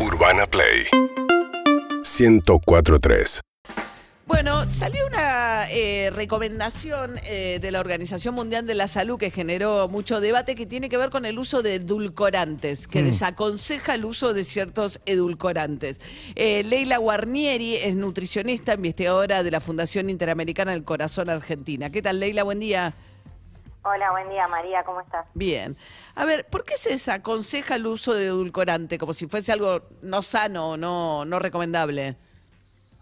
Urbana Play 1043. Bueno, salió una eh, recomendación eh, de la Organización Mundial de la Salud que generó mucho debate que tiene que ver con el uso de edulcorantes, que desaconseja el uso de ciertos edulcorantes. Eh, Leila Guarnieri es nutricionista, investigadora de la Fundación Interamericana del Corazón Argentina. ¿Qué tal, Leila? Buen día. Hola, buen día María, ¿cómo estás? Bien. A ver, ¿por qué se desaconseja el uso de edulcorante como si fuese algo no sano, no, no recomendable?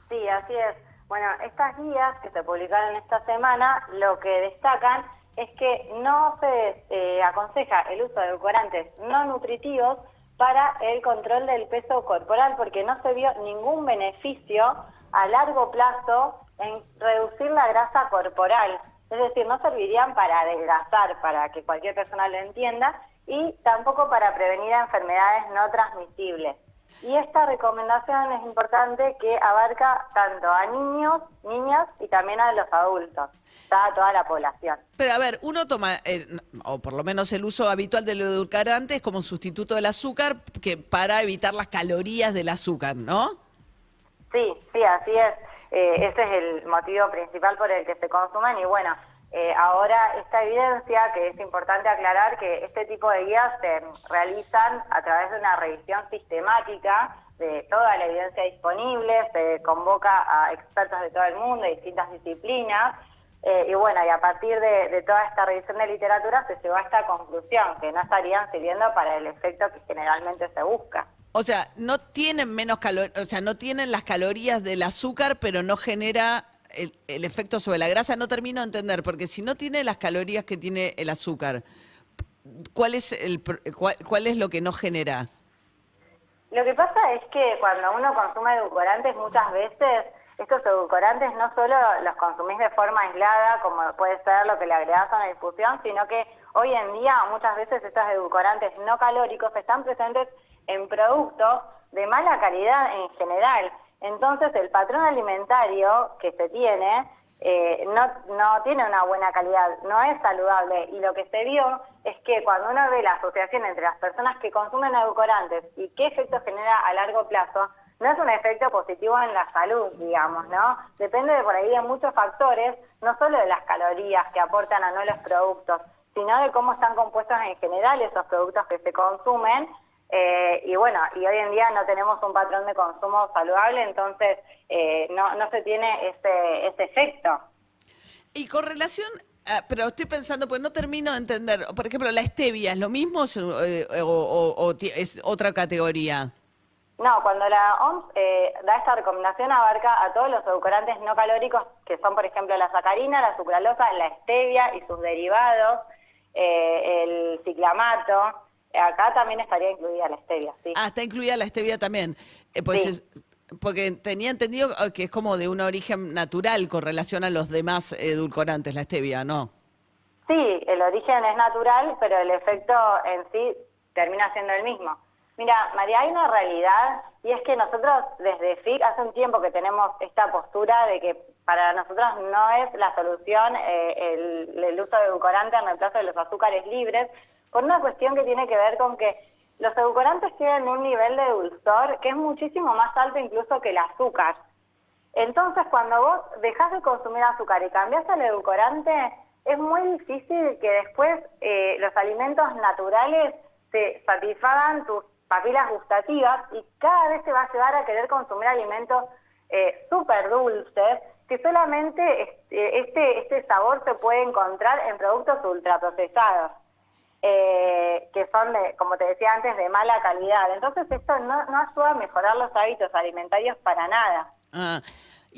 Sí, así es. Bueno, estas guías que se publicaron esta semana lo que destacan es que no se eh, aconseja el uso de edulcorantes no nutritivos para el control del peso corporal porque no se vio ningún beneficio a largo plazo en reducir la grasa corporal. Es decir, no servirían para adelgazar, para que cualquier persona lo entienda, y tampoco para prevenir enfermedades no transmisibles. Y esta recomendación es importante que abarca tanto a niños, niñas y también a los adultos, a toda la población. Pero a ver, uno toma, eh, o por lo menos el uso habitual del edulcorante es como sustituto del azúcar que para evitar las calorías del azúcar, ¿no? Sí, sí, así es. Eh, ese es el motivo principal por el que se consumen y bueno, eh, ahora esta evidencia, que es importante aclarar que este tipo de guías se realizan a través de una revisión sistemática de toda la evidencia disponible, se convoca a expertos de todo el mundo, de distintas disciplinas, eh, y bueno, y a partir de, de, toda esta revisión de literatura se llegó a esta conclusión, que no estarían sirviendo para el efecto que generalmente se busca. O sea, no tienen menos calorías, o sea, no tienen las calorías del azúcar, pero no genera el, efecto sobre la grasa. No termino de entender, porque si no tiene las calorías que tiene el azúcar, ¿cuál es, el, cuál, es lo que no genera? Lo que pasa es que cuando uno consume edulcorantes muchas veces estos edulcorantes no solo los consumís de forma aislada, como puede ser lo que le agregas a una difusión, sino que hoy en día muchas veces estos edulcorantes no calóricos están presentes en productos de mala calidad en general. Entonces el patrón alimentario que se tiene eh, no, no tiene una buena calidad, no es saludable y lo que se vio es que cuando uno ve la asociación entre las personas que consumen edulcorantes y qué efecto genera a largo plazo, no es un efecto positivo en la salud, digamos, ¿no? Depende de por ahí de muchos factores, no solo de las calorías que aportan a no los productos, sino de cómo están compuestos en general esos productos que se consumen eh, y bueno, y hoy en día no tenemos un patrón de consumo saludable, entonces eh, no, no se tiene ese, ese efecto. Y con relación, pero estoy pensando, pues no termino de entender, por ejemplo, la stevia, ¿es lo mismo eh, o, es otra categoría? No, cuando la OMS da esta recomendación abarca a todos los edulcorantes no calóricos, que son por ejemplo la sacarina, la sucralosa, la stevia y sus derivados, el ciclamato, Acá también estaría incluida la stevia, sí. Ah, está incluida la stevia también. Eh, pues porque tenía entendido que es como de un origen natural con relación a los demás edulcorantes, la stevia, ¿no? Sí, el origen es natural, pero el efecto en sí termina siendo el mismo. Mira, María, hay una realidad y es que nosotros desde FIC hace un tiempo que tenemos esta postura de que para nosotros no es la solución eh, el, el, uso de edulcorante en reemplazo de los azúcares libres, por una cuestión que tiene que ver con que los edulcorantes tienen un nivel de dulzor que es muchísimo más alto incluso que el azúcar. Entonces, cuando vos dejas de consumir azúcar y cambias al edulcorante, es muy difícil que después eh, los alimentos naturales te satisfagan tus papilas gustativas y cada vez te va a llevar a querer consumir alimentos eh, súper dulces que solamente este, este, este sabor se puede encontrar en productos ultraprocesados eh, que son, de, como te decía antes, de mala calidad. Entonces esto no, no ayuda a mejorar los hábitos alimentarios para nada. Ah.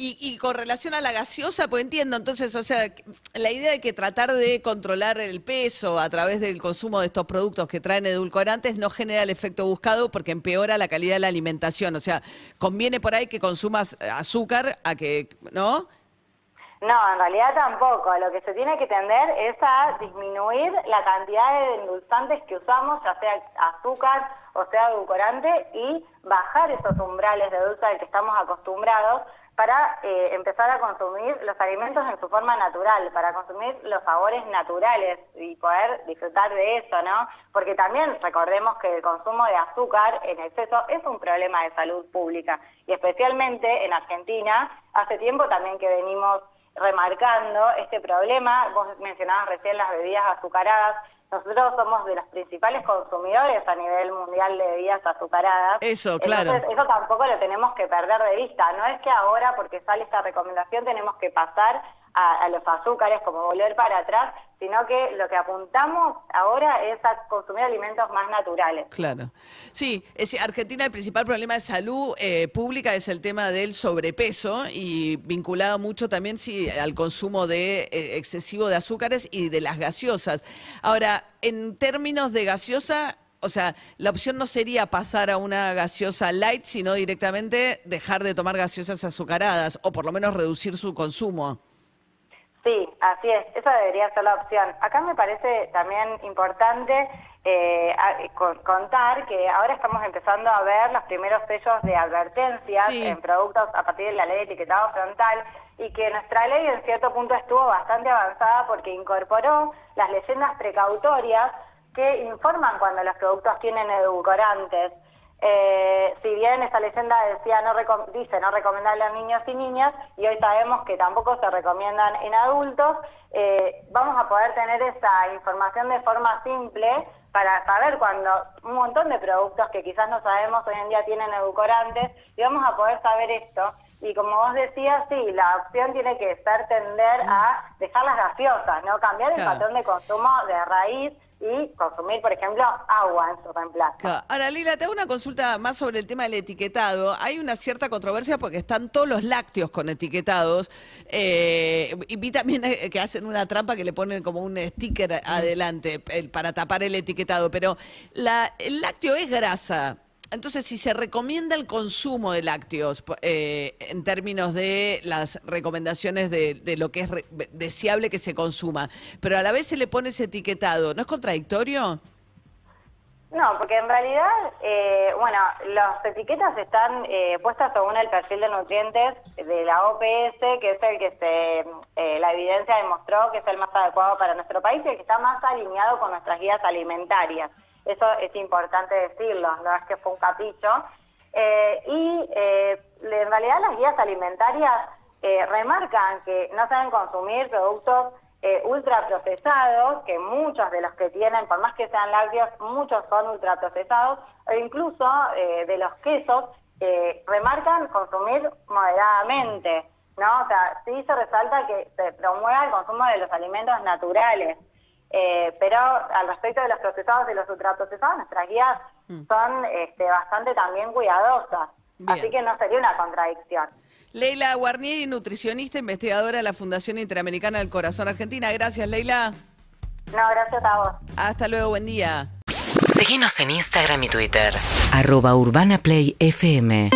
Y, con relación a la gaseosa, pues entiendo, entonces, o sea, la idea de que tratar de controlar el peso a través del consumo de estos productos que traen edulcorantes no genera el efecto buscado porque empeora la calidad de la alimentación. O sea, conviene por ahí que consumas azúcar a que, ¿no? No, en realidad tampoco. Lo que se tiene que tender es a disminuir la cantidad de endulzantes que usamos, ya sea azúcar o sea edulcorante, y bajar esos umbrales de dulce al que estamos acostumbrados para eh, empezar a consumir los alimentos en su forma natural, para consumir los sabores naturales y poder disfrutar de eso, ¿no? Porque también recordemos que el consumo de azúcar en exceso es un problema de salud pública y especialmente en Argentina, hace tiempo también que venimos remarcando este problema, vos mencionabas recién las bebidas azucaradas, nosotros somos de los principales consumidores a nivel mundial de bebidas azucaradas. Eso, claro. Entonces, eso tampoco lo tenemos que perder de vista. No es que ahora, porque sale esta recomendación, tenemos que pasar a, los azúcares, como volver para atrás, sino que lo que apuntamos ahora es a consumir alimentos más naturales. Claro. Sí, es, Argentina el principal problema de salud eh, pública es el tema del sobrepeso y vinculado mucho también sí, al consumo de eh, excesivo de azúcares y de las gaseosas. Ahora, en términos de gaseosa, o sea, la opción no sería pasar a una gaseosa light, sino directamente dejar de tomar gaseosas azucaradas o por lo menos reducir su consumo. Sí, así es, esa debería ser la opción. Acá me parece también importante eh, contar que ahora estamos empezando a ver los primeros sellos de advertencias en productos a partir de la ley de etiquetado frontal y que nuestra ley en cierto punto estuvo bastante avanzada porque incorporó las leyendas precautorias que informan cuando los productos tienen edulcorantes. Eh, si bien esa leyenda decía no dice no recomendarle a niños y niñas y hoy sabemos que tampoco se recomiendan en adultos, eh, vamos a poder tener esa información de forma simple para saber cuando un montón de productos que quizás no sabemos hoy en día tienen edulcorantes y vamos a poder saber esto. Y como vos decías, sí, la opción tiene que ser tender a dejar las gaseosas, ¿no? Cambiar el patrón de consumo de raíz y consumir, por ejemplo, agua en su reemplazo. Ahora, Lila, te hago una consulta más sobre el tema del etiquetado. Hay una cierta controversia porque están todos los lácteos con etiquetados. Eh, y vi también eh, que hacen una trampa que le ponen como un sticker adelante para tapar el etiquetado. Pero la, el lácteo es grasa. Entonces, si se recomienda el consumo de lácteos eh, en términos de las recomendaciones de, lo que es deseable que se consuma, pero a la vez se le pone ese etiquetado, ¿no es contradictorio? No, porque en realidad, eh, bueno, las etiquetas están eh, puestas según el perfil de nutrientes de la OPS, que es el que se, la evidencia demostró que es el más adecuado para nuestro país y el que está más alineado con nuestras guías alimentarias. Eso es importante decirlo, no es que fue un capricho. Eh, y eh, en realidad las guías alimentarias eh, remarcan que no se deben consumir productos ultraprocesados, que muchos de los que tienen, por más que sean lácteos, muchos son ultraprocesados, o incluso de los quesos, remarcan consumir moderadamente. ¿no? O sea, sí se resalta que se promueva el consumo de los alimentos naturales. Eh, pero al respecto de los procesados y los ultraprocesados, nuestras guías mm. son este, bastante también cuidadosas. Así que no sería una contradicción. Leila Guarnieri, nutricionista, investigadora de la Fundación Interamericana del Corazón Argentina. Gracias, Leila. No, gracias a vos. Hasta luego, buen día. Seguimos en Instagram y Twitter. Arroba Urbana Play FM.